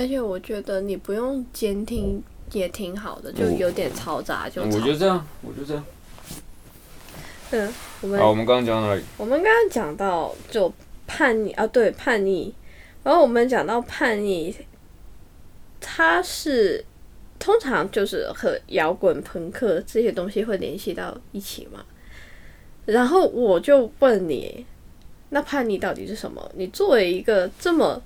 而且我觉得你不用监听也挺好的，就有点嘈杂就我吵。就这样，我就这样。嗯，我们好，我们刚刚讲到哪里？我们刚刚讲到就叛逆啊，对叛逆，然后我们讲到叛逆，它是通常就是和摇滚、朋克这些东西会联系到一起嘛。然后我就问你，那叛逆到底是什么？你作为一个这么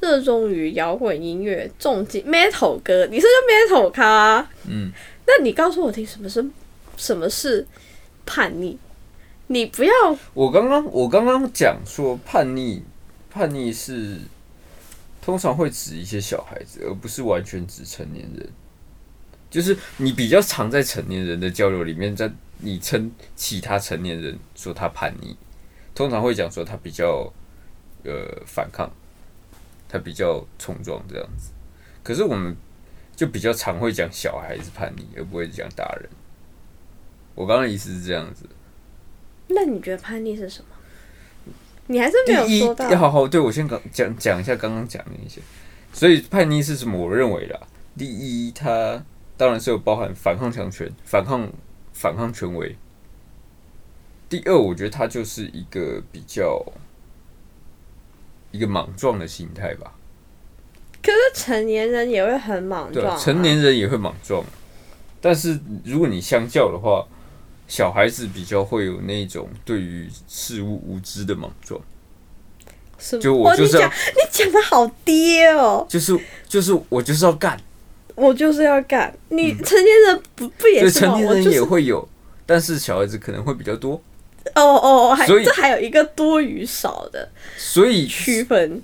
热衷于摇滚音乐、重金 metal 歌，你是个 metal 咖，嗯，那你告诉我听什么是什么是叛逆？你不要我刚刚我刚刚讲说叛逆，叛逆是通常会指一些小孩子，而不是完全指成年人。就是你比较常在成年人的交流里面，在你称其他成年人说他叛逆，通常会讲说他比较呃反抗，他比较冲撞这样子。可是我们就比较常会讲小孩子叛逆，而不会讲大人。我刚刚的意思是这样子。那你觉得叛逆是什么？你还是没有说到要好好对我先讲讲讲一下刚刚讲的那些。所以叛逆是什么？我认为啦，第一，它当然是有包含反抗强权、反抗反抗权威。第二，我觉得它就是一个比较一个莽撞的心态吧。可是成年人也会很莽撞、成年人也会莽撞，但是如果你相较的话，小孩子比较会有那种对于事物无知的莽撞。是就我就是要哦你讲的好爹哦，就是就是我就是要干，我就是要干。你成年人不不也是吗？成年人也会有，但是小孩子可能会比较多，哦哦，还所以这还有一个多与少的所以区分。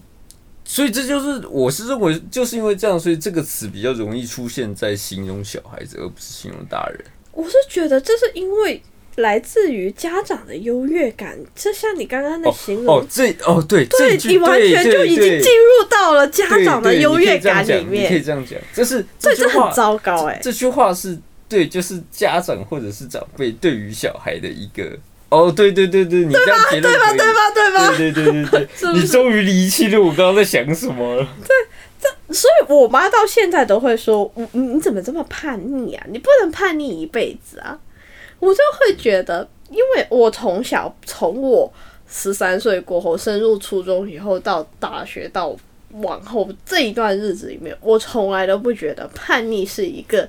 所以这就是我是认为就是因为这样，所以这个词比较容易出现在形容小孩子，而不是形容大人。我是觉得这是因为来自于家长的优越感，就像你刚刚的形容，哦，这哦对，对你完全就已经进入到了家长的优越感里面可以这样讲你可以，这样讲，这是 这这很糟糕哎、这句话是对，就是家长或者是长辈对于小孩的一个。哦，对对对对，你这样结论对吧？对吧？对吧？对对对对对，是你终于理清了我刚刚在想什么了。对，这所以我妈到现在都会说：“你你你怎么这么叛逆啊？你不能叛逆一辈子啊！”我就会觉得，因为我从小从我十三岁过后升入初中以后到大学到往后这一段日子里面，我从来都不觉得叛逆是一个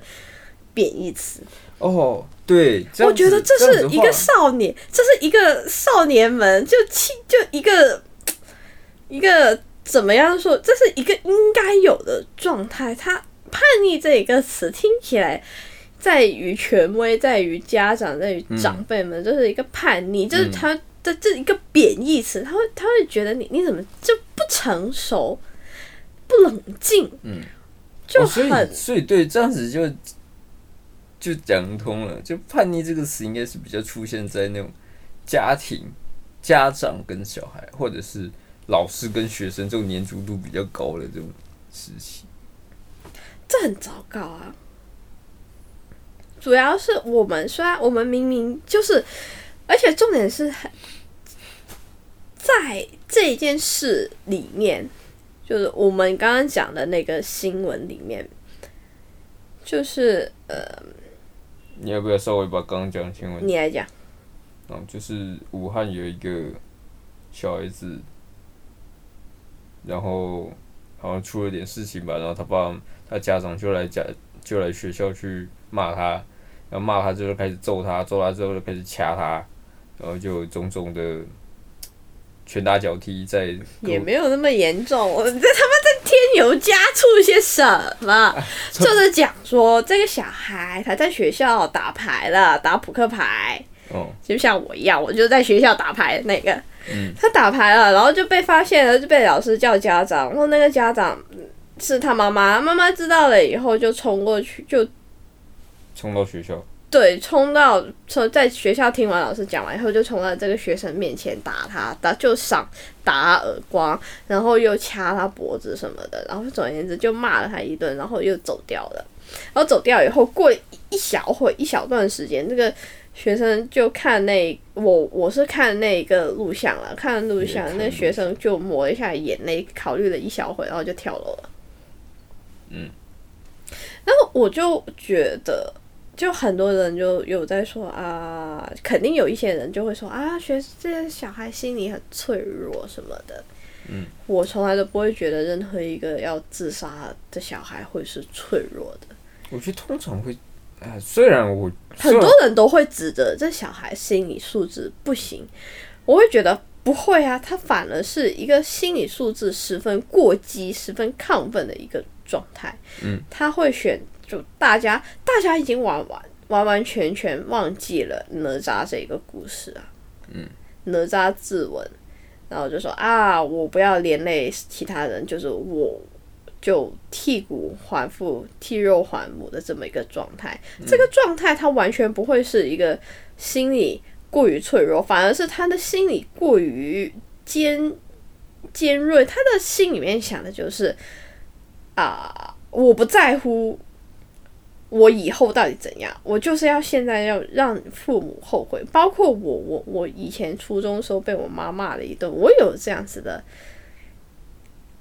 贬义词。哦，对，我觉得这是一个少年，这是一个少年们就气就一个 一个怎么样说？这是一个应该有的状态。他叛逆这一个词听起来，在于权威，在于家长，在于长辈们，这是一个叛逆，就是他的这一个贬义词。他会他会觉得你你怎么就不成熟、不冷静，嗯，就很所以对这样子就就讲通了。就叛逆这个词应该是比较出现在那种家庭、家长跟小孩，或者是老师跟学生这种粘着度比较高的这种时期。这很糟糕啊！主要是我们虽然我们明明就是，而且重点是很在这一件事里面，就是我们刚刚讲的那个新闻里面，就是呃，你要不要稍微把刚刚讲的新闻？你来讲，嗯，就是武汉有一个小孩子，然后好像出了点事情吧，然后他爸他家长就来家就来学校去骂他，然后骂他之后就开始揍他，揍他之后就开始掐他，然后就种种的拳打脚踢在也没有那么严重。我这他妈在添油加醋些什么？就是讲说这个小孩他在学校打牌了，打扑克牌。哦就像我一样，我就在学校打牌那个，嗯他打牌了，然后就被发现了，就被老师叫家长，然后那个家长嗯是他妈妈，妈妈知道了以后就冲过去，就冲到学校，对冲到从在学校听完老师讲完以后，就冲到这个学生面前打他，打就赏打耳光，然后又掐他脖子什么的，然后总而言之就骂了他一顿，然后又走掉了。然后走掉以后，过了一小会一小段时间，这个学生就看那我我是看那个录像了，看录像，那学生就抹了一下眼泪，考虑了一小会，然后就跳楼了。嗯，然后我就觉得，就很多人就有在说啊，肯定有一些人就会说啊，学这些小孩心理很脆弱什么的。嗯，我从来都不会觉得任何一个要自杀的小孩会是脆弱的。我觉得通常会，啊，虽然我很多人都会指责这小孩心理素质不行，我会觉得不会啊，他反而是一个心理素质十分过激、十分亢奋的一个状态。嗯，他会选就大家，大家已经完完完完全全忘记了哪吒这个故事啊。嗯，哪吒自刎，然后就说啊，我不要连累其他人，就是我。就剔骨还父、剔肉还母的这么一个状态，这个状态他完全不会是一个心理过于脆弱，反而是他的心理过于尖尖锐。他的心里面想的就是啊，我不在乎我以后到底怎样，我就是要现在要让父母后悔。包括我，我我以前初中时候被我妈骂了一顿，我有这样子的。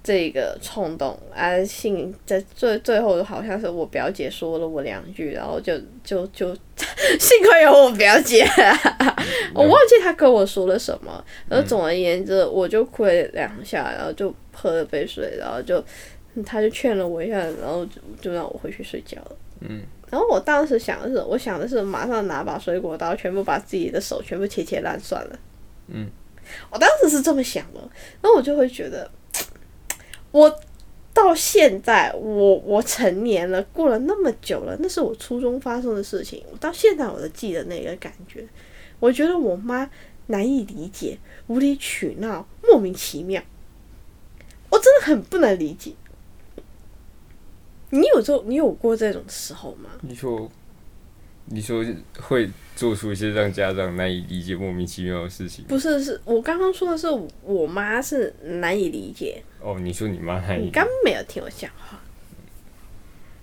这个冲动啊，幸在最最后好像是我表姐说了我两句，然 后就就就幸亏有我表姐，我忘记她跟我说了什么。然后总而言之，我就哭了两下，然后就喝了杯水，然后就他就劝了我一下，然后就就让我回去睡觉了。嗯，然后我当时想的是，我想的是马上拿把水果刀，全部把自己的手全部切切烂算了。嗯，我当时是这么想的，然后我就会觉得。我到现在，我我成年了，过了那么久了，那是我初中发生的事情。我到现在我都记得那个感觉。我觉得我妈难以理解、无理取闹、莫名其妙，我真的很不能理解。你有做你有过这种时候吗？你说，你说会。做出一些让家长难以理解、莫名其妙的事情。不是，是我刚刚说的是我妈是难以理解。哦，你说你妈难以？你刚没有听我讲话。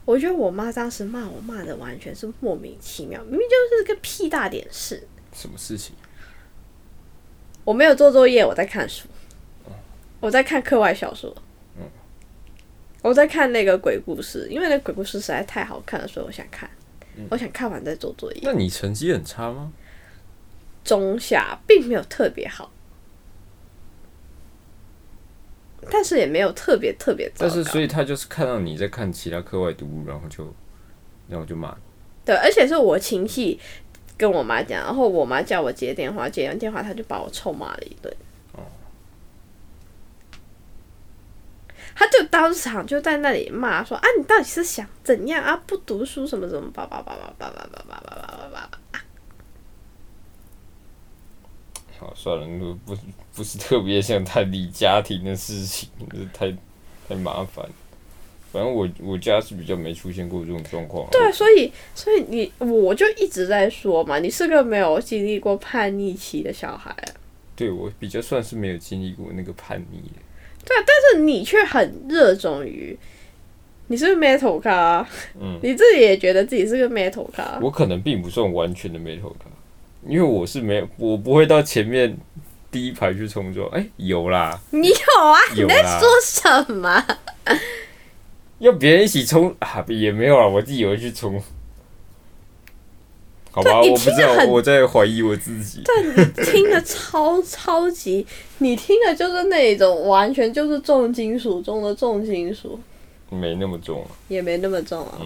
我觉得我妈当时骂我骂的完全是莫名其妙，明明就是个屁大点事。什么事情？我没有做作业，我在看书。我在看课外小说。嗯。我在看那个鬼故事，因为那鬼故事实在太好看了，所以我想看。我想看完再做作业。那你成绩很差吗？中下，并没有特别好，但是也没有特别特别。但是，所以他就是看到你在看其他课外读物，然后就，然后就骂。对，而且是我亲戚跟我妈讲，然后我妈叫我接电话，接完电话他就把我臭骂了一顿。他就当场就在那里骂说：“啊，你到底是想怎样啊？不读书什么什么叭叭叭叭叭叭叭叭叭叭叭叭。”好，算了，那不不是特别想谈你家庭的事情，太太麻烦。反正我我家是比较没出现过这种状况。对，所以所以你我就一直在说嘛，你是个没有经历过叛逆期的小孩。对我比较算是没有经历过那个叛逆的。对，但是你却很热衷于，你是不是 metal 咖？嗯，你自己也觉得自己是个 metal 咖。我可能并不算完全的 metal 咖，因为我是没有，我不会到前面第一排去冲撞。哎，有啦，你有啊？你在说什么？要别人一起冲啊？也没有啊，我自己会去冲。好吧，我不知道，我在怀疑我自己。但你听的超超级，你听的就是那种完全就是重金属中的重金属，没那么重，也没那么重啊。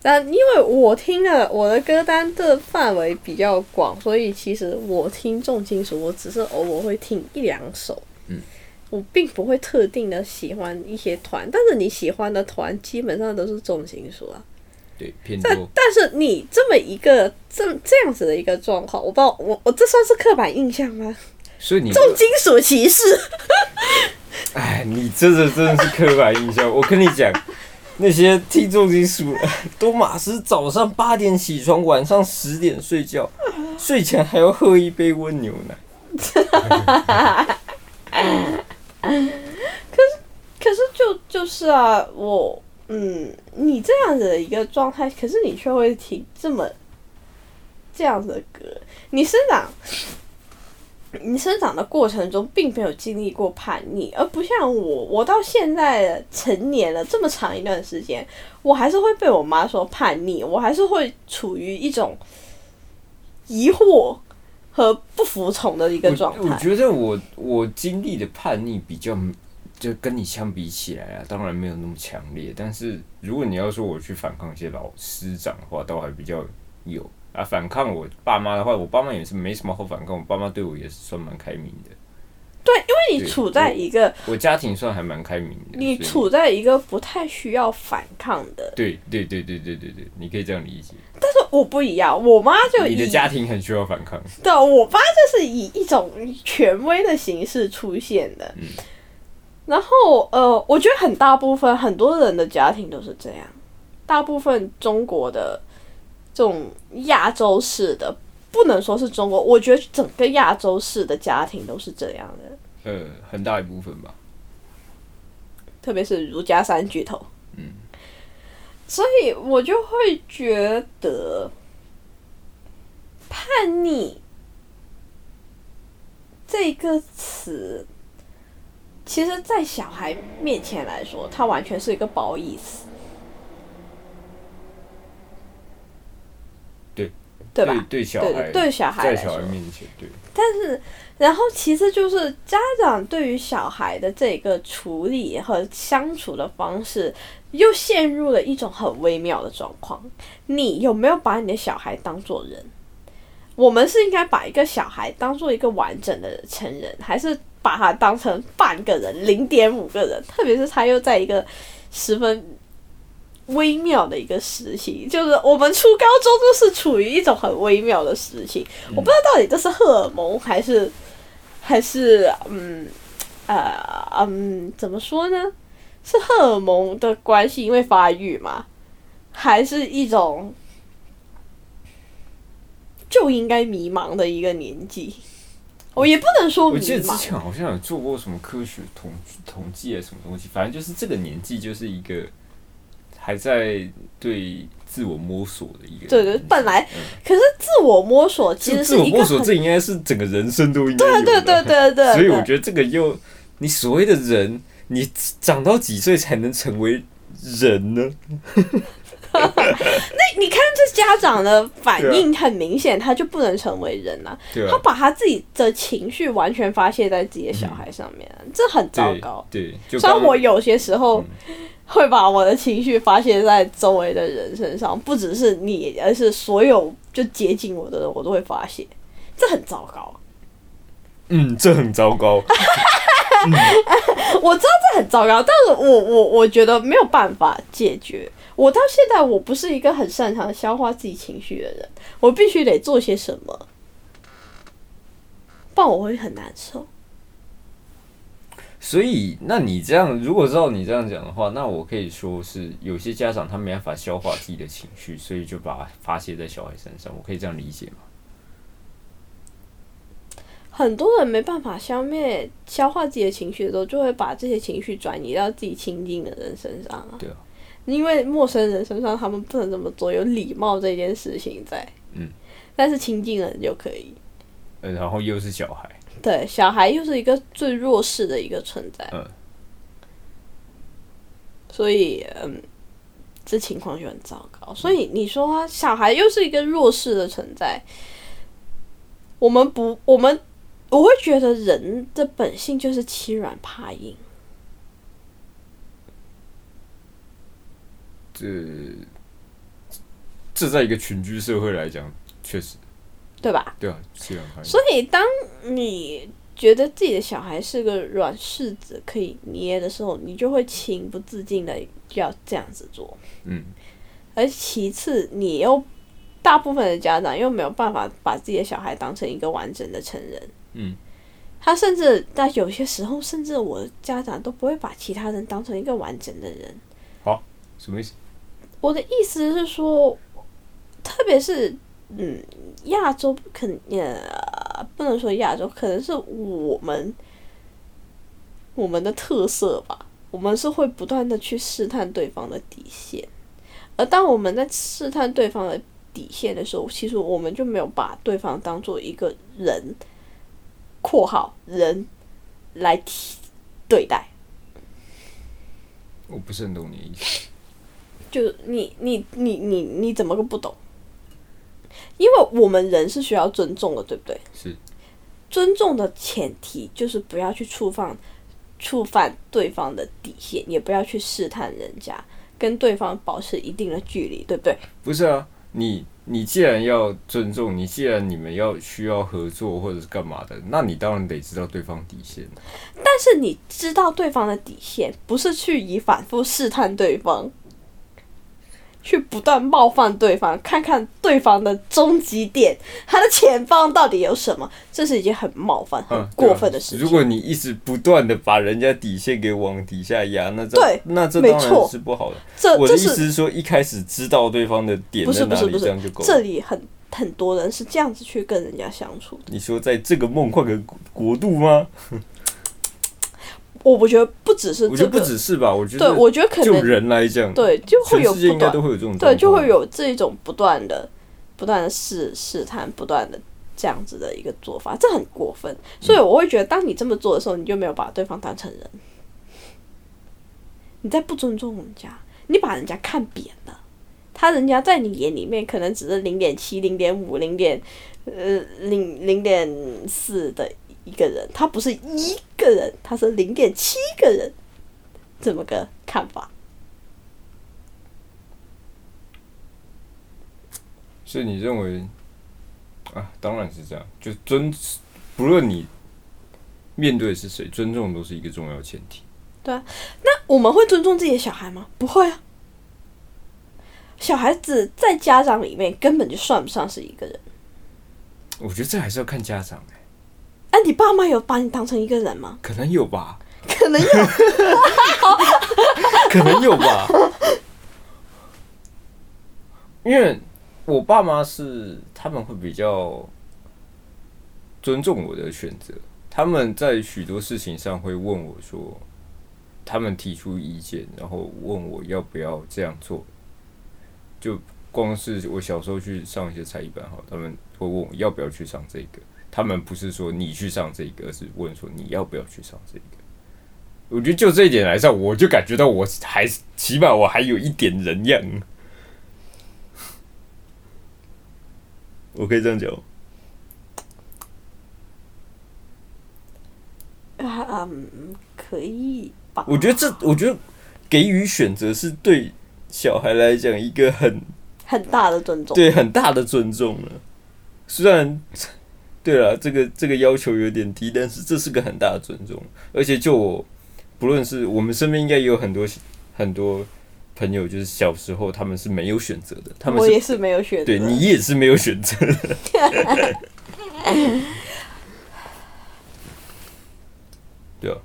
但因为我听的我的歌单的范围比较广，所以其实我听重金属，我只是偶尔会听一两首。嗯，我并不会特定的喜欢一些团，但是你喜欢的团基本上都是重金属啊。对，偏多。但但是你这么一个这这样子的一个状况，我不知道我我这算是刻板印象吗？所以你重金属歧视。哎，你这个真的是刻板印象。我跟你讲，那些听重金属都马是早上八点起床，晚上十点睡觉，睡前还要喝一杯温牛奶。可是可是就就是啊，我。嗯，你这样子的一个状态，可是你却会听这么这样子的歌。你生长，你生长的过程中并没有经历过叛逆，而不像我，我到现在成年了这么长一段时间，我还是会被我妈说叛逆，我还是会处于一种疑惑和不服从的一个状态。我觉得我我经历的叛逆比较，就跟你相比起来啊，当然没有那么强烈。但是如果你要说我去反抗一些老师长的话，倒还比较有。啊，反抗我爸妈的话，我爸妈也是没什么好反抗。我爸妈对我也是算蛮开明的。对，因为你处在一个我家庭算还蛮开明的。你处在一个不太需要反抗的。对对对对对对对，你可以这样理解。但是我不一样，我妈就你的家庭很需要反抗。对，我爸就是以一种权威的形式出现的。嗯。然后呃，我觉得很大部分很多人的家庭都是这样，大部分中国的。这种亚洲式的，不能说是中国，我觉得整个亚洲式的家庭都是这样的。呃，很大一部分吧。特别是儒家三巨头。嗯。所以我就会觉得，叛逆这个词，其实，在小孩面前来说，他完全是一个褒义词。对对吧？对小孩，对小孩，在小孩面前，对。但是，然后其实就是家长对于小孩的这个处理和相处的方式，又陷入了一种很微妙的状况。你有没有把你的小孩当做人？我们是应该把一个小孩当做一个完整的成人，还是把他当成半个人、零点五个人？特别是他又在一个十分。微妙的一个时期，就是我们初高中就是处于一种很微妙的时期。我不知道到底这是荷尔蒙还是还是嗯呃嗯怎么说呢？是荷尔蒙的关系，因为发育嘛，还是一种就应该迷茫的一个年纪？我也不能说。我记得之前好像有做过什么科学统统计啊，什么东西，反正就是这个年纪就是一个。还在对自我摸索的一个，对对，本来可是自我摸索其实自我摸索，这应该是整个人生都应该对对对对对，所以我觉得这个又你所谓的人，你长到几岁才能成为人呢？那你看这家长的反应很明显，他就不能成为人啊！他把他自己的情绪完全发泄在自己的小孩上面，这很糟糕。对，虽然我有些时候。会把我的情绪发泄在周围的人身上，不只是你，而是所有就接近我的人，我都会发泄，这很糟糕。嗯，这很糟糕。我知道这很糟糕，但是我我我觉得没有办法解决。我到现在我不是一个很擅长消化自己情绪的人，我必须得做些什么，不然我会很难受。所以，那你这样，如果照你这样讲的话，那我可以说是有些家长他没办法消化自己的情绪，所以就把它发泄在小孩身上。我可以这样理解吗？很多人没办法消灭、消化自己的情绪的时候，就会把这些情绪转移到自己亲近的人身上啊。对啊，因为陌生人身上他们不能这么做，有礼貌这件事情在。嗯，但是亲近人就可以。呃，然后又是小孩。对，小孩又是一个最弱势的一个存在，嗯，所以嗯，这情况就很糟糕。所以你说小孩又是一个弱势的存在，我们不，我们我会觉得人的本性就是欺软怕硬，这这在一个群居社会来讲，确实。对吧？对啊，所以当你觉得自己的小孩是个软柿子可以捏的时候，你就会情不自禁的要这样子做。嗯，而其次，你又大部分的家长又没有办法把自己的小孩当成一个完整的成人。嗯，他甚至在有些时候，甚至我的家长都不会把其他人当成一个完整的人。好，什么意思？我的意思是说，特别是。嗯，亚洲可能呃不能说亚洲，可能是我们我们的特色吧。我们是会不断的去试探对方的底线，而当我们在试探对方的底线的时候，其实我们就没有把对方当做一个人括号人来对待。我不是很懂你的意思。就你你你你你怎么个不懂？因为我们人是需要尊重的，对不对？是尊重的前提就是不要去触犯触犯对方的底线，也不要去试探人家，跟对方保持一定的距离，对不对？不是啊？你你既然要尊重，你既然你们要需要合作或者是干嘛的，那你当然得知道对方底线。但是你知道对方的底线，不是去以反复试探对方。去不断冒犯对方，看看对方的终极点，他的前方到底有什么？这是一件很冒犯、很过分的事情。如果你一直不断的把人家底线给往底下压，那这对，那这当然是不好的。这我的意思是说，一开始知道对方的点在哪里，这样就够了。这里很很多人是这样子去跟人家相处的。你说在这个梦幻的国度吗？我不觉得不只是，我觉得不只是吧。我觉得，对，我觉得可能就人来讲，对，就会有应该都会有这种，对，就会有这种不断的、不断的试试探、不断的这样子的一个做法，这很过分。所以我会觉得，当你这么做的时候，你就没有把对方当成人，你在不尊重人家，你把人家看扁了。他人家在你眼里面可能只是零点七、零点五、零点呃零零点四的。一个人，他不是一个人，他是零点七个人，怎么个看法。所以你认为啊？当然是这样，就尊，不论你面对是谁，尊重都是一个重要前提。对啊，那我们会尊重自己的小孩吗？不会啊。小孩子在家长里面根本就算不上是一个人。我觉得这还是要看家长哎。哎，你爸妈有把你当成一个人吗？可能有吧，可能有，可能有吧。因为我爸妈是他们会比较尊重我的选择，他们在许多事情上会问我说，他们提出意见，然后问我要不要这样做。就光是我小时候去上一些才艺班，哈，他们会问我要不要去上这个。他们不是说你去上这个，而是问说你要不要去上这个。我觉得就这一点来上，我就感觉到我还起码我还有一点人样。我可以这样讲。啊，嗯，可以吧？我觉得这，我觉得给予选择是对小孩来讲一个很很大的尊重，对很大的尊重了。虽然。对了，这个这个要求有点低，但是这是个很大的尊重。而且就我，不论是我们身边应该也有很多很多朋友，就是小时候他们是没有选择的。他们我也是没有选择，对你也是没有选择。对啊。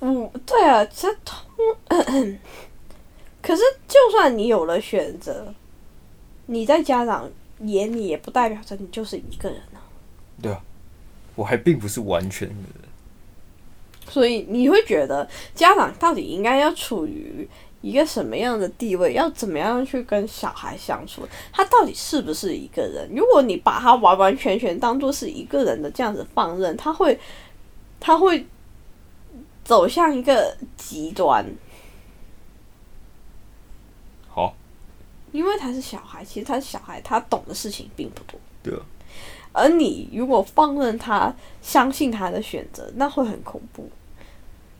嗯，对啊，这通。可是，就算你有了选择，你在家长眼里也不代表着你就是一个人啊。对啊，我还并不是完全的人，所以你会觉得家长到底应该要处于一个什么样的地位？要怎么样去跟小孩相处？他到底是不是一个人？如果你把他完完全全当做是一个人的这样子放任，他会他会走向一个极端。好，因为他是小孩，其实他是小孩，他懂的事情并不多。对啊。而你如果放任他相信他的选择，那会很恐怖。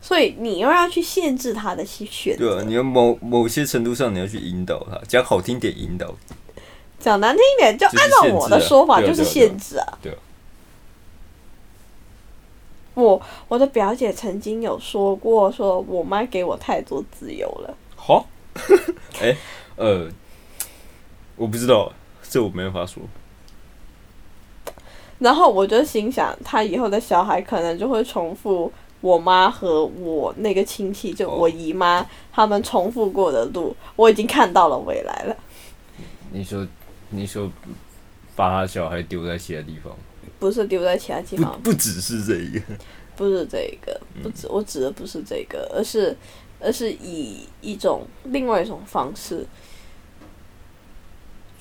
所以你又要去限制他的选择。对啊，你要某某些程度上你要去引导他，讲好听点引导，讲难听一点就按照我的说法就是限制啊。对啊。我我的表姐曾经有说过，说我妈给我太多自由了。好，哎，呃，我不知道，这我没办法说。然后我就心想，他以后的小孩可能就会重复我妈和我那个亲戚，就我姨妈他们重复过的路。我已经看到了未来了。你说，你说，把他小孩丢在其他地方？不是丢在其他地方，不只是这一个，不是这一个，不指我指的不是这个，而是，而是以一种另外一种方式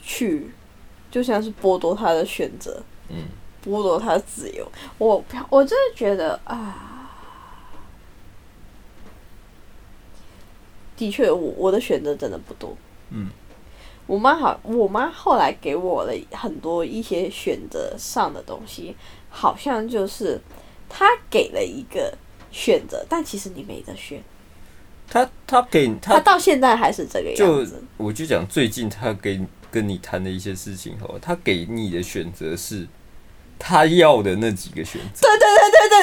去，就像是剥夺他的选择。嗯。剥夺他的自由。我我真的觉得啊，的确，我我的选择真的不多。嗯，我妈好，我妈后来给我了很多一些选择上的东西，好像就是她给了一个选择，但其实你没得选。他他给她他到现在还是这个样就子。我就讲最近他给跟你谈的一些事情好了，他给你的选择是他要的那几个选择，对对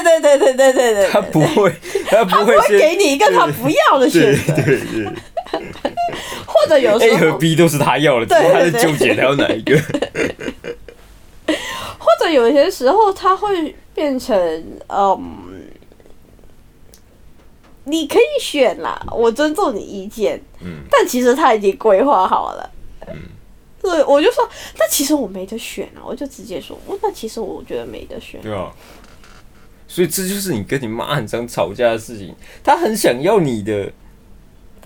对对对对对对对对对，他不会他不会会给你一个他不要的选择，对对或者有时，A 和候，B 都是他要的，只对是他在纠结他要哪一个。或者有些时候他会变成嗯，你可以选啦，我尊重你意见，嗯。但其实他已经规划好了。嗯，对，我就说，那其实我没得选啊，我就直接说，我那其实我觉得没得选。对啊，所以这就是你跟你妈很常吵架的事情。她很想要你的，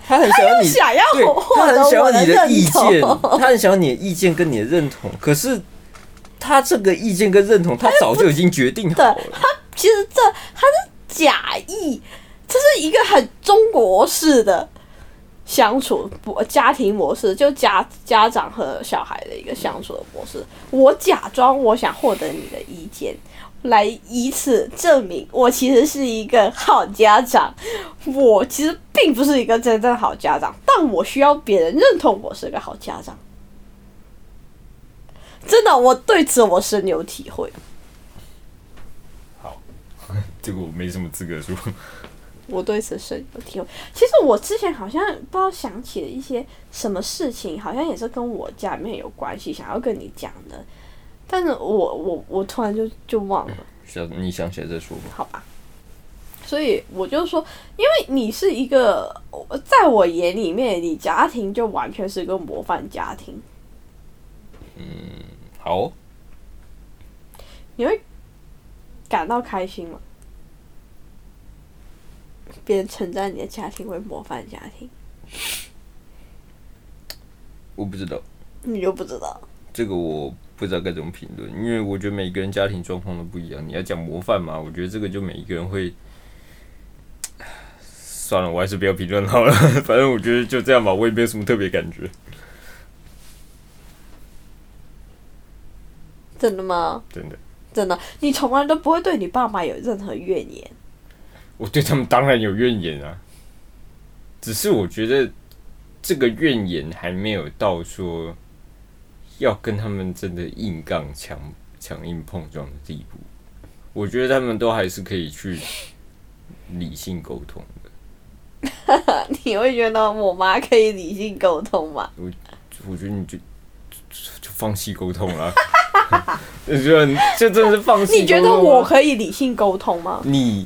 她很想要你，想要对，她很想要你的意见，同，她很想要你的意见跟你的认同。可是她这个意见跟认同，她早就已经决定好了。其实这他是假意，这是一个很中国式的相处不家庭模式，就家家长和小孩的一个相处的模式。我假装我想获得你的意见，来以此证明我其实是一个好家长。我其实并不是一个真正好家长，但我需要别人认同我是个好家长。真的，我对此我深有体会。好，这个我没什么资格说。我对此深有体会。其实我之前好像不知道想起了一些什么事情，好像也是跟我家里面有关系，想要跟你讲的，但是我我我突然就就忘了，想你想起来再说吧。好吧。所以我就说，因为你是一个，在我眼里面，你家庭就完全是个模范家庭，嗯好，你会感到开心吗？别人称赞你的家庭为模范家庭，我不知道你就不知道。这个我不知道该怎么评论，因为我觉得每个人家庭状况都不一样。你要讲模范嘛，我觉得这个就每一个人会。算了，我还是不要评论好了。反正我觉得就这样吧，我也没有什么特别感觉。真的吗？真的，真的，你从来都不会对你爸妈有任何怨言。我对他们当然有怨言啊，只是我觉得这个怨言还没有到说要跟他们真的硬杠强强硬碰撞的地步。我觉得他们都还是可以去理性沟通的。你会觉得我妈可以理性沟通吗？我我觉得你就就就放弃沟通了，我觉得这真的是放弃。你觉得我可以理性沟通吗？你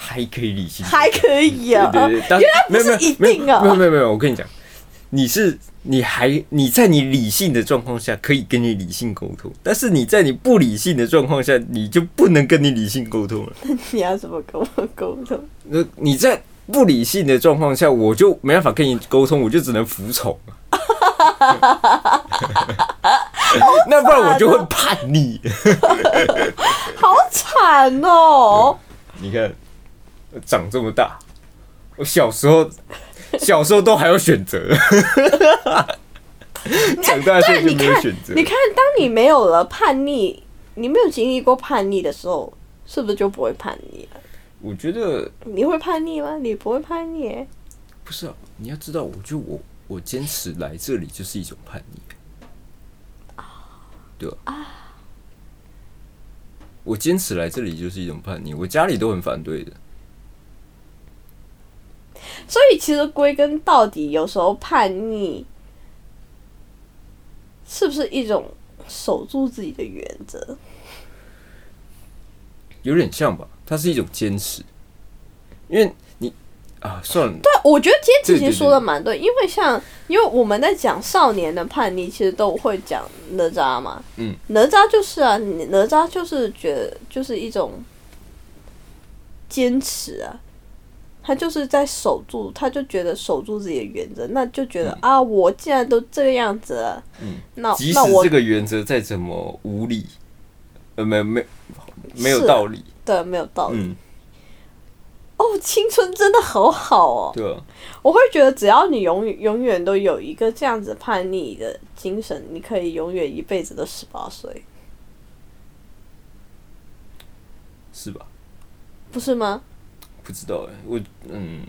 还可以理性还可以啊，对对对，但原来不是一定啊没有没有没有，我跟你讲，你是你还你在你理性的状况下可以跟你理性沟通，但是你在你不理性的状况下，你就不能跟你理性沟通了。你要怎么跟我沟通？那你在不理性的状况下，我就没办法跟你沟通，我就只能服从。那不然我就会叛逆。好惨哦！你看，我长这么大，我小时候 小时候都还有选择，长大之后就没有选择你。看，当你没有了叛逆，你没有经历过叛逆的时候，是不是就不会叛逆了？我觉得你会叛逆吗？你不会叛逆耶。不是啊，你要知道，我觉得我我坚持来这里就是一种叛逆，对啊？我坚持来这里就是一种叛逆，我家里都很反对的。所以其实归根到底，有时候叛逆是不是一种守住自己的原则？有点像吧，它是一种坚持，因为你啊，算了，对，我觉得坚持其实说的蛮对，因为像因为我们在讲少年的叛逆，其实都会讲哪吒嘛，嗯，哪吒就是啊，哪吒就是觉得就是一种坚持啊，他就是在守住，他就觉得守住自己的原则，那就觉得、啊，我既然都这个样子了，嗯那即使这个原则再怎么无理，呃，没没没有道理。对，没有道理。嗯，哦，青春真的好好哦。对啊，我会觉得，只要你永远永远都有一个这样子叛逆的精神，你可以永远一辈子都十八岁，是吧？不是吗？不知道哎，我嗯，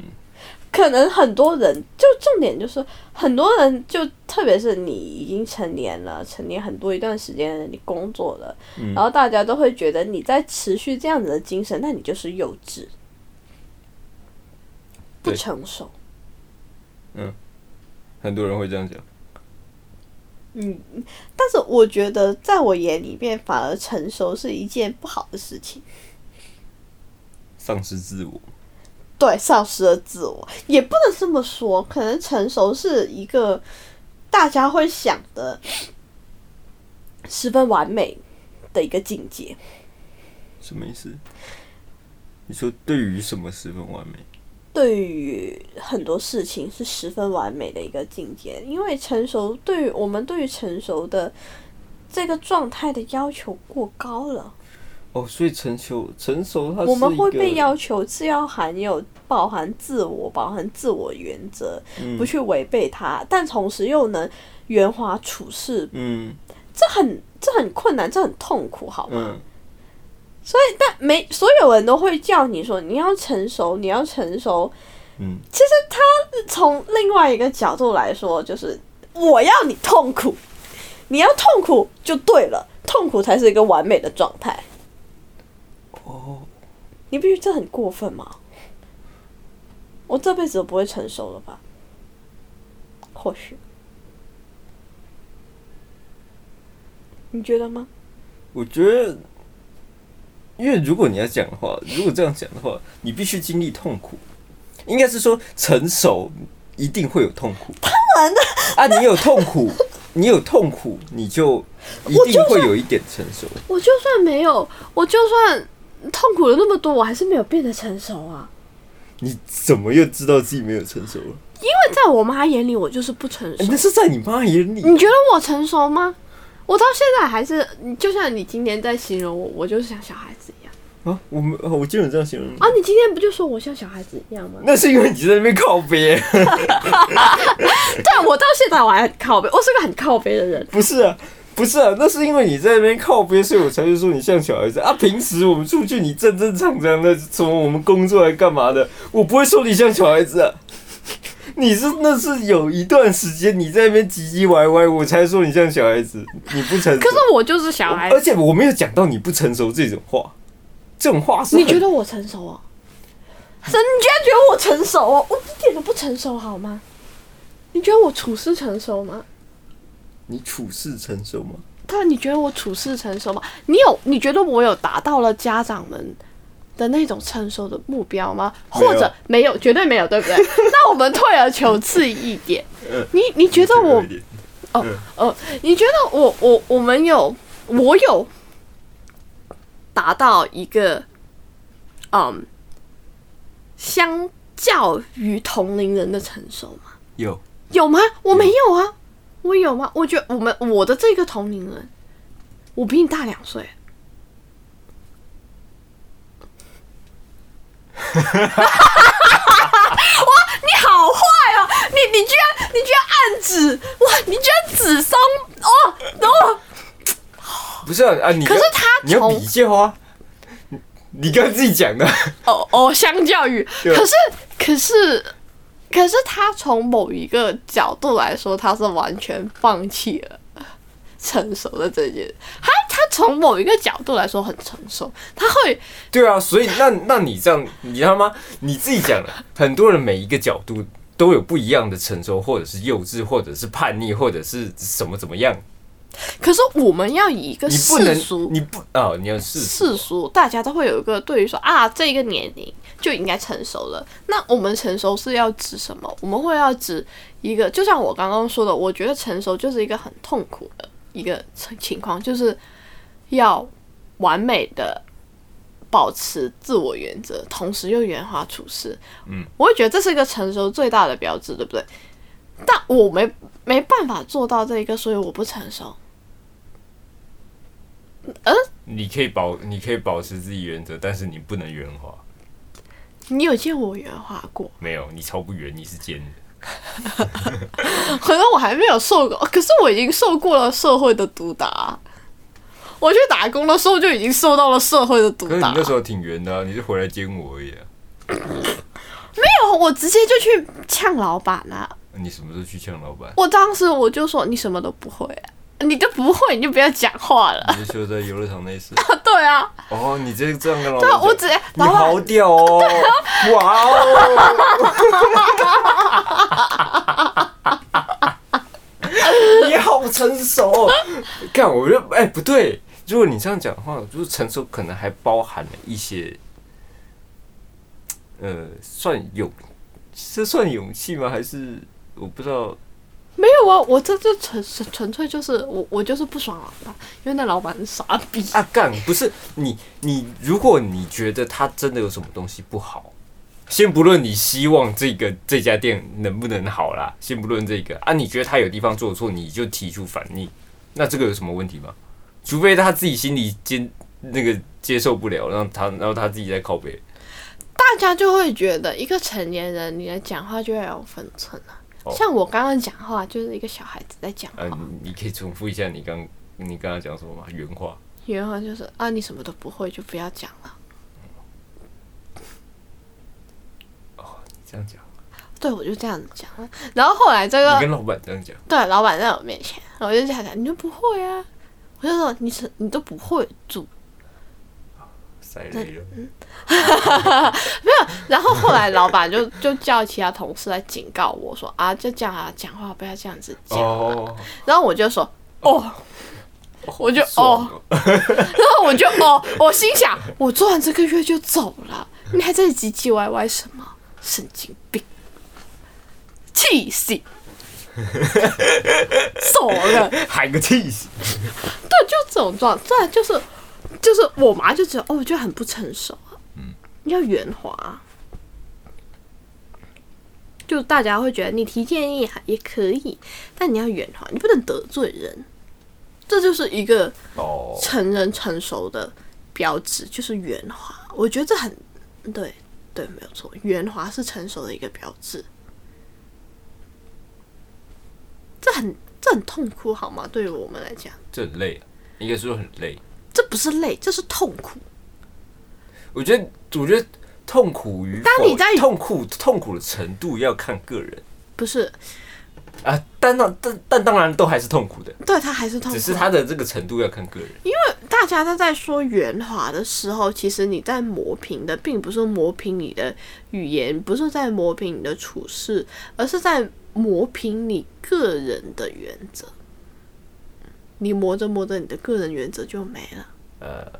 可能很多人，就重点就是很多人，就特别是你已经成年了，成年很多一段时间，你工作了，嗯然后大家都会觉得你在持续这样子的精神，那你就是幼稚，不成熟。嗯很多人会这样讲。嗯但是我觉得，在我眼里面，反而成熟是一件不好的事情。丧失自我，对，丧失了自我，也不能这么说。可能成熟是一个大家会想的十分完美的一个境界。什么意思？你说对于什么十分完美？对于很多事情是十分完美的一个境界，因为成熟对于我们对于成熟的这个状态的要求过高了，哦，所以成熟成熟我们会被要求是要含有包含自我、包含自我原则，嗯不去违背它，但同时又能圆滑处事，嗯这很这很困难，这很痛苦，好吗？嗯但没所有人都会叫你说你要成熟，你要成熟。嗯，从另外一个角度来说，就是我要你痛苦，你要痛苦就对了，痛苦才是一个完美的状态。哦，你不觉得这很过分吗？我这辈子都不会成熟了吧？或许，你觉得吗？我觉得，因为如果你要讲的话，如果这样讲的话，你必须经历痛苦，应该是说成熟一定会有痛苦。当然的啊，你有痛苦，你有痛苦，你就一定会有一点成熟。我就算没有，我就算痛苦了那么多，我还是没有变得成熟啊。你怎么又知道自己没有成熟了？因为在我妈眼里，我就是不成熟哎、。那是在你妈眼里。你觉得我成熟吗？我到现在还是，就像你今天在形容我，我就是像小孩子一样啊，我们哦我今天有这样形容你啊！你今天不就说我像小孩子一样吗？那是因为你在那边靠边，对，我到现在我还很靠背，我是个很靠背的人。不是啊，不是啊，那是因为你在那边靠边，所以我才会说你像小孩子啊。平时我们出去，你正正常常的，什么我们工作来干嘛的，我不会说你像小孩子啊。你是那是有一段时间你在那边唧唧歪歪，我才说你像小孩子，你不成熟。可是我就是小孩而且我没有讲到你不成熟这种话，这种话是你觉得我成熟哦？真，你居然觉得我成熟哦？我一点都不成熟好吗？你觉得我处事成熟吗？你处事成熟吗？对，你觉得我处事成熟吗？你有？你觉得我有达到了家长们的那种成熟的目标吗？或者没有？绝对没有，对不对？那我们退而求次一点，嗯 你你觉得我哦哦，你觉得我我我们有我有达到一个嗯，相较于同龄人的成熟吗？有有吗？我没有啊，我有吗？我觉得我们我的这个同龄人，我比你大两岁。哇，你好坏哦！你你居然你居然暗指哇！你居然指桑哦哦！不是啊啊你可是他你要比较啊，你你刚刚自己讲的。哦哦，相较于，对可是可是可是他从某一个角度来说，他是完全放弃了成熟的这件。他他从某一个角度来说很成熟，他会对啊，所以那那你这样，你知道吗？你自己讲的，很多人每一个角度都有不一样的成熟，或者是幼稚，或者是叛逆，或者是什么怎么样。可是我们要以一个世俗，你不哦、你要世俗世俗，大家都会有一个对于说啊，这个年龄就应该成熟了。那我们成熟是要指什么？我们会要指一个，就像我刚刚说的，我觉得成熟就是一个很痛苦的一个情况，就是要完美的保持自我原则，同时又圆滑处事。嗯，我会觉得这是一个成熟最大的标志，对不对？但我没没办法做到这个，所以我不成熟。你可以保，你可以保持自己原则，但是你不能圆滑。你有见我圆滑过？没有，你超不圆，你是尖的。可能我还没有受过，可是我已经受过了社会的毒打。我去打工的时候就已经受到了社会的毒打。可是你那时候挺圆的、啊，你是回来见我而已、啊。没有，我直接就去呛老板啊！你什么时候去呛老板？我当时我就说你什么都不会、啊，你都不会，你就不要讲话了。你是说在游乐场那次？对啊，哦，你这这样跟老板讲，我直接你好屌哦！哇哦！你好成熟哦！看，我觉得哎、不对，如果你这样讲的话，就是成熟可能还包含了一些，呃，算勇，这算勇气吗？还是我不知道？没有啊，我这这纯纯纯粹就是我我就是不爽老板，因为那老板是傻逼。啊，干不是你你，如果你觉得他真的有什么东西不好，先不论你希望这个这家店能不能好啦，先不论这个啊，你觉得他有地方做错，你就提出反应，那这个有什么问题吗？除非他自己心里接那个接受不了，让他然后他自己在靠背。大家就会觉得一个成年人，你的讲话就要有分寸了。哦像我刚刚讲话，就是一个小孩子在讲话呃，，你你可以重复一下你刚你刚刚讲什么吗？原话。原话就是啊，你什么都不会，就不要讲了。哦，你这样讲，对，我就这样子讲了。然后后来这个你跟老板这样讲，对老板在我面前，我就这样讲，你就不会啊？我就说你是你都不会煮。塞雷了。然后后来老板就 就叫其他同事来警告我说啊，就这样啊，讲话不要这样子讲。哦，然后我就说哦，我就哦，然后我就哦，我心想，我做完这个月就走了，你还在唧唧歪歪什么？神经病，气死！走了，对，喊个气死！就这种状，再就是就是我妈就觉得哦，我觉得很不成熟啊，嗯，要圆滑啊，就大家会觉得你提建议还也可以，但你要圆滑，你不能得罪人，这就是一个哦，成人成熟的标志，就是圆滑。我觉得这很对，对，没有错，圆滑是成熟的一个标志。这很这很痛苦，好吗？对于我们来讲，这很累、啊，应该说很累。这不是累，这是痛苦。我觉得，我觉得痛苦与当你在痛苦痛苦的程度要看个人不是，啊，但当但但当然都还是痛苦的，对他还是痛苦。只是他的这个程度要看个人。因为大家都在说圆滑的时候，其实你在磨平的，并不是磨平你的语言，不是在磨平你的处事，而是在磨平你个人的原则。你磨着磨着，你的个人原则就没了。呃，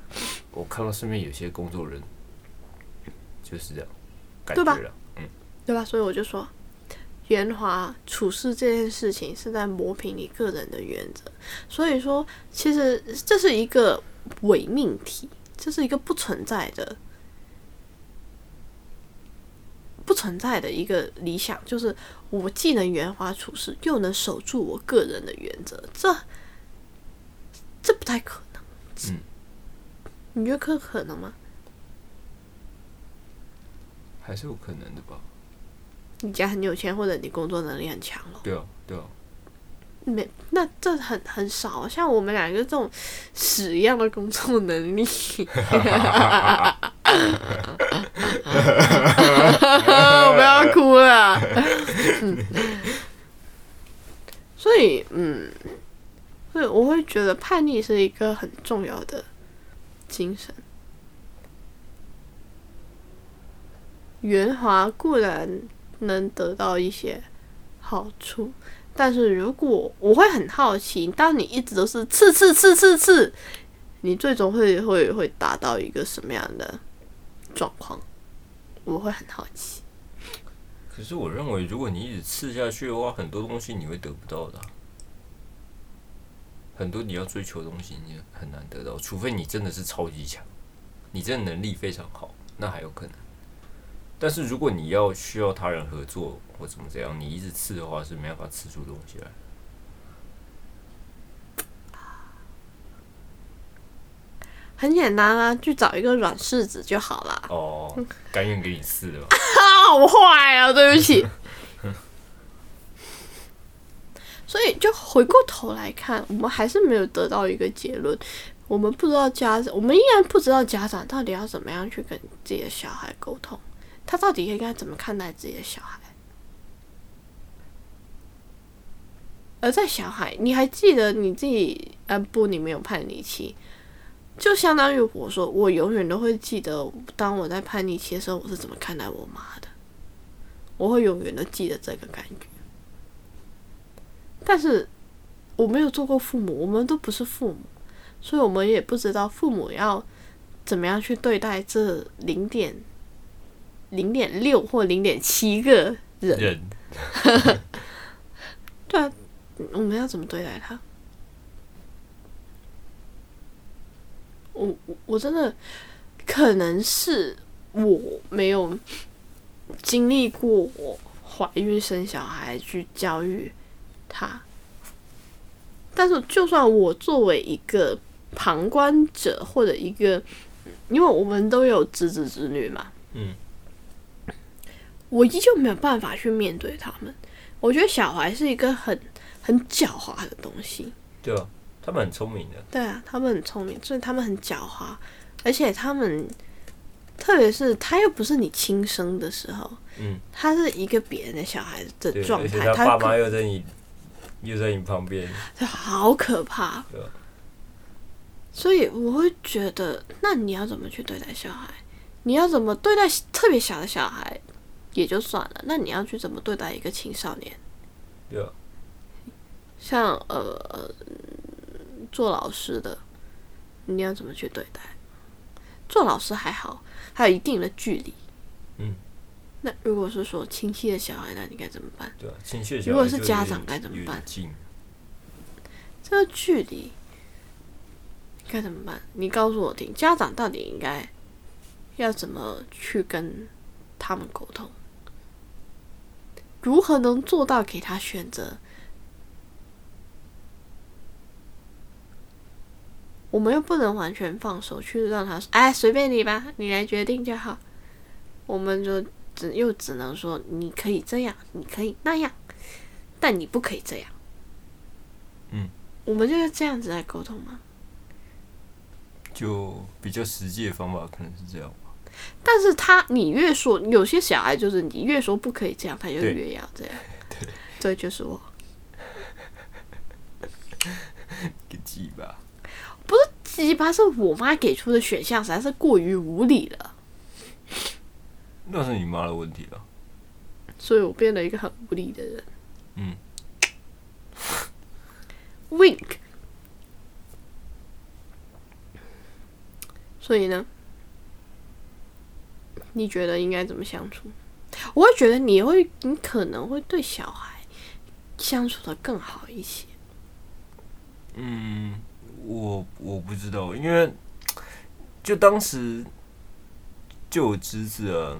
我看到身边有些工作人就是这样，感对吧觉了。嗯，对吧？所以我就说，圆滑处事这件事情是在磨平你个人的原则。所以说，其实这是一个伪命题，这是一个不存在的、不存在的一个理想，就是我既能圆滑处事，又能守住我个人的原则，这太可能。嗯，你觉得可可能吗？还是有可能的吧？你家很有钱，或者你工作能力很强了。对啊，对啊。没，那这很很少，像我们两个这种屎一样的工作能力，我 不要哭了。嗯 所以，嗯，所以我会觉得叛逆是一个很重要的精神。圆滑固然能得到一些好处，但是如果我会很好奇，当你一直都是刺刺刺刺刺，你最终会会会达到一个什么样的状况？我会很好奇。可是我认为，如果你一直刺下去的话，很多东西你会得不到的、很多你要追求的东西你也很难得到，除非你真的是超级强，你真的能力非常好，那还有可能。但是如果你要需要他人合作或怎么怎样，你一直刺的话是没办法刺出东西来。很简单啊，去找一个软柿子就好了。哦，甘愿给你吃了嘛。好坏啊，对不起。所以，就回过头来看，我们还是没有得到一个结论。我们不知道家长，我们依然不知道家长到底要怎么样去跟自己的小孩沟通，他到底应该怎么看待自己的小孩。而在小孩，你还记得你自己？呃，不，你没有叛逆期，就相当于我说，我永远都会记得，当我在叛逆期的时候，我是怎么看待我妈的。我会永远都记得这个感觉。但是我没有做过父母，我们都不是父母，所以我们也不知道父母要怎么样去对待这零点零点六或零点七个人。人 对啊，我们要怎么对待他？我我我真的可能是我没有经历过我怀孕生小孩去教育他，但是就算我作为一个旁观者或者一个，因为我们都有侄子侄女嘛，嗯，我依旧没有办法去面对他们。我觉得小孩是一个很很狡猾的东西，对啊，他们很聪明的。对啊，他们很聪明，所以他们很狡猾，而且他们，特别是他又不是你亲生的时候，嗯，他是一个别人的小孩的，状态，他爸妈又在你又在你旁边，好可怕对啊。所以我会觉得，那你要怎么去对待小孩？你要怎么对待特别小的小孩也就算了，那你要去怎么对待一个青少年？对啊，像呃，做老师的，你要怎么去对待？做老师还好，还有一定的距离。嗯。那如果是说亲戚的小孩，那你该怎么办？对啊，亲戚的小如果是家长该怎么办近这个距离该怎么办？你告诉我听，家长到底应该要怎么去跟他们沟通？如何能做到给他选择？我们又不能完全放手去让他说，哎，随便你吧，你来决定就好。我们就只又只能说，你可以这样，你可以那样，但你不可以这样。嗯，我们就是这样子来沟通吗？就比较实际的方法可能是这样吧。但是他，你越说，有些小孩就是你越说不可以这样，他就越要这样。对，就是我。个鸡吧，鸡巴是我妈给出的选项，实在是过于无理了，那是你妈的问题了。所以我变得一个很无力的人。嗯，wink。所以呢，你觉得应该怎么相处？我会觉得你会，你可能会对小孩相处的更好一些。嗯，我我不知道，因为就当时就有侄子啊，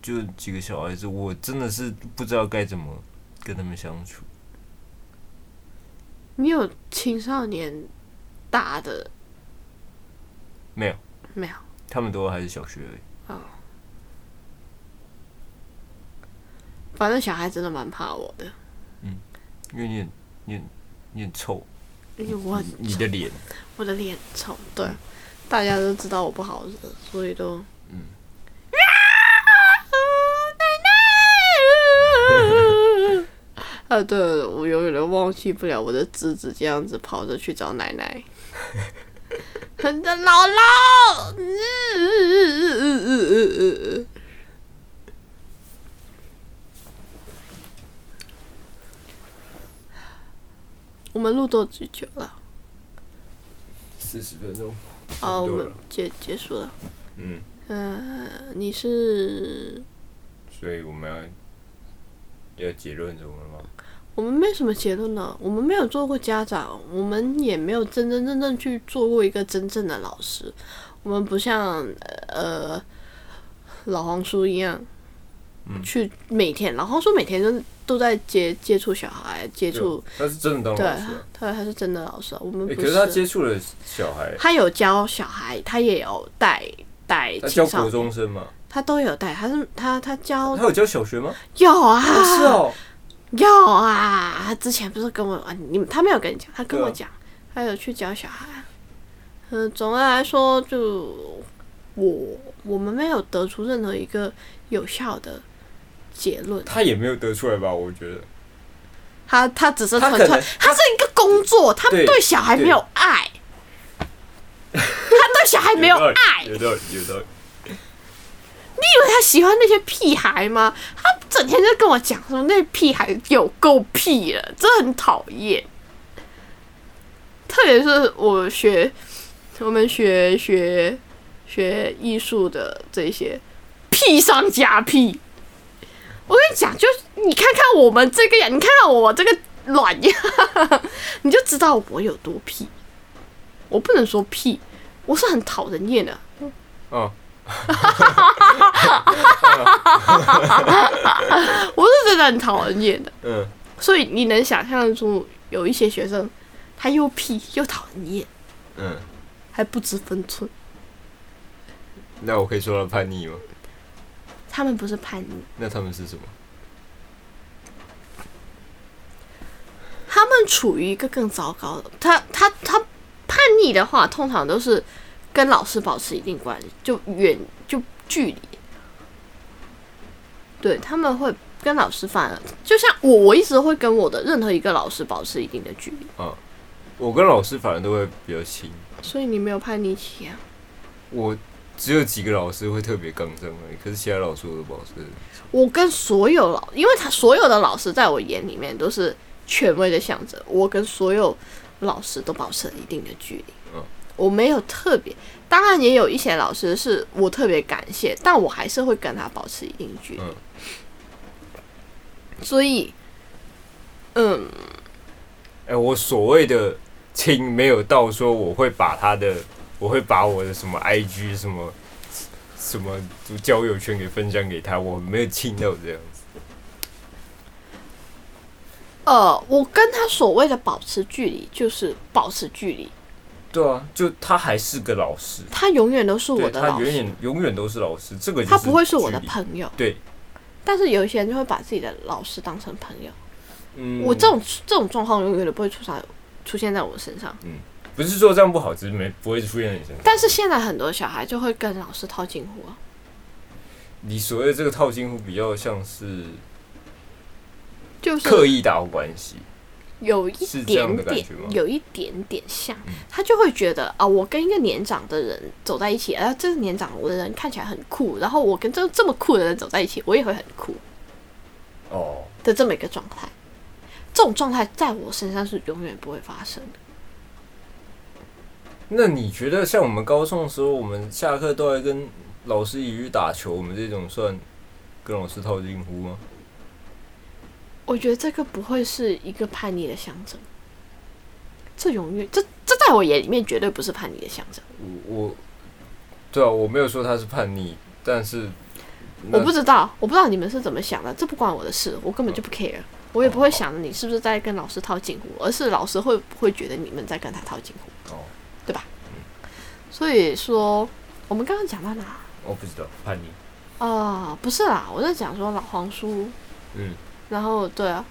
就几个小孩子，我真的是不知道该怎么跟他们相处。你有青少年大的？没有，没有？他们都还是小学而已。反正小孩真的蛮怕我的，因为你很你很你很臭，因为我很你的脸，我的脸臭，对，大家都知道我不好惹，所以都嗯，啊，对，我永远都忘记不了我的侄子这样子跑着去找奶奶，很的姥姥。我们录多久了？四十分钟。好，我们结结束了。嗯，呃，你是所以我们要要结论什么了吗？我们没什么结论呢，我们没有做过家长，我们也没有真真正正去做过一个真正的老师，我们不像呃老黄叔一样，嗯去每天，老黄叔每天都都在接接触小孩，接触他是真的当对老师啊。，对，他是真的老师啊，我们可是他接触了小孩，他有教小孩，他也有带带他教国青少年，中生嘛？他都有带，他是他他教他有教小学吗？有啊，是哦，有啊，他之前不是跟我啊，你他没有跟你讲，他跟我讲，他有去教小孩。嗯，总的来说，就我我们没有得出任何一个有效的结论。他也没有得出来吧？我觉得他他只是纯粹，他是一个工作，他对对小孩没有爱，他对小孩没有爱。有道理，有道理。你以为他喜欢那些屁孩吗？他整天就跟我讲说那屁孩有够屁了，真的很讨厌。特别是我学，我们学学学艺术的这些屁上加屁。我跟你讲，就是你看看我们这个样，你看看我这个卵样，你就知道我有多屁。我不能说屁，我是很讨人厌的。哦，我是真的很讨人厌的。嗯，所以你能想象出有一些学生，他又屁又讨人厌，嗯，还不知分寸。那我可以说他叛逆吗？他们不是叛逆，那他们是什么？他们处于一个更糟糕的。他他他叛逆的话，通常都是跟老师保持一定关系，就远就距离。对他们会跟老师反而，就像我，我一直会跟我的任何一个老师保持一定的距离。我跟老师反而都会比较亲。所以你没有叛逆期啊？我只有几个老师会特别刚正而已，可是其他老师我都保持。我跟所有老，因为他所有的老师在我眼里面都是权威的象征，我跟所有老师都保持了一定的距离。嗯我没有特别，当然也有一些老师是我特别感谢，但我还是会跟他保持一定距离。嗯所以，嗯，哎、我所谓的亲，没有到说我会把他的，我会把我的什么 IG 什么什么交友圈给分享给他，我没有亲到这样子。呃，我跟他所谓的保持距离，就是保持距离，对啊，就他还是个老师，他永远都是我对他永的老师，远永远都是老师，这个就他不会是我的朋友。对，但是有一些人就会把自己的老师当成朋友。嗯，我这种这种状况永远都不会出现出现在我身上。嗯不是说这样不好，只是没不会出现在你身上。但是现在很多小孩就会跟老师套近乎啊，你所谓的这个套近乎，比较像是就是刻意打好关系，有一点点有一点点像嗯，他就会觉得啊，我跟一个年长的人走在一起，啊，这个年长的人看起来很酷，然后我跟这这么酷的人走在一起，我也会很酷哦，的这么一个状态。这种状态在我身上是永远不会发生的。那你觉得像我们高中的时候，我们下课都还跟老师一起去打球，我们这种算跟老师套近乎吗？我觉得这个不会是一个叛逆的象征，这永远这这在我眼里面绝对不是叛逆的象征。我我，对啊，我没有说他是叛逆，但是我不知道，我不知道你们是怎么想的，这不关我的事，我根本就不 care，我也不会想着你是不是在跟老师套近乎，而是老师会不会觉得你们在跟他套近乎，哦，对吧？所以说，我们刚刚讲到哪？我不知道叛逆，啊、不是啦，我在讲说老黄叔，嗯，然后对啊，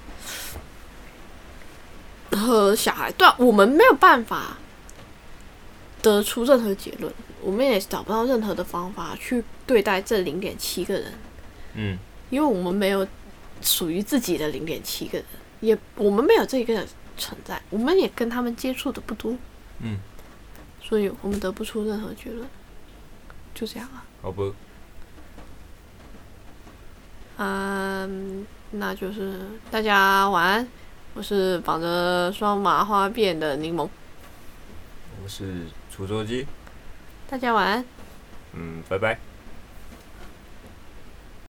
和小孩，对啊，我们没有办法得出任何结论，我们也找不到任何的方法去对待这零点七个人，嗯，因为我们没有属于自己的零点七个人，也我们没有这一个人存在，我们也跟他们接触的不多，嗯，所以我们得不出任何结论，就这样啊。好不，嗯，那就是大家晚安。我是绑着双麻花辫的柠檬，我是楚作机，大家晚安。嗯，拜拜。